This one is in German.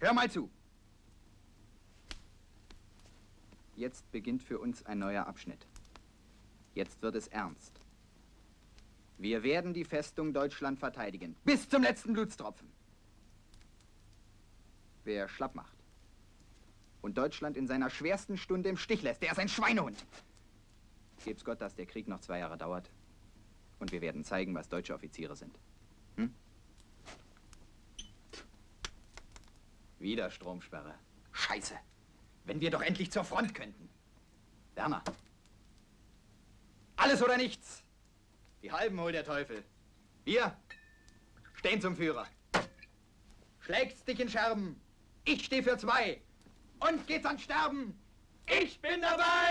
Hör mal zu. Jetzt beginnt für uns ein neuer Abschnitt. Jetzt wird es ernst. Wir werden die Festung Deutschland verteidigen. Bis zum letzten Blutstropfen. Wer schlapp macht und Deutschland in seiner schwersten Stunde im Stich lässt, der ist ein Schweinehund. Geb's Gott, dass der Krieg noch zwei Jahre dauert. Und wir werden zeigen, was deutsche Offiziere sind. Hm? Wieder Stromsperre. Scheiße. Wenn wir doch endlich zur Front könnten. Werner. Alles oder nichts. Die Halben holt der Teufel. Wir stehen zum Führer. Schlägt's dich in Scherben. Ich stehe für zwei. Und geht's an Sterben. Ich bin dabei!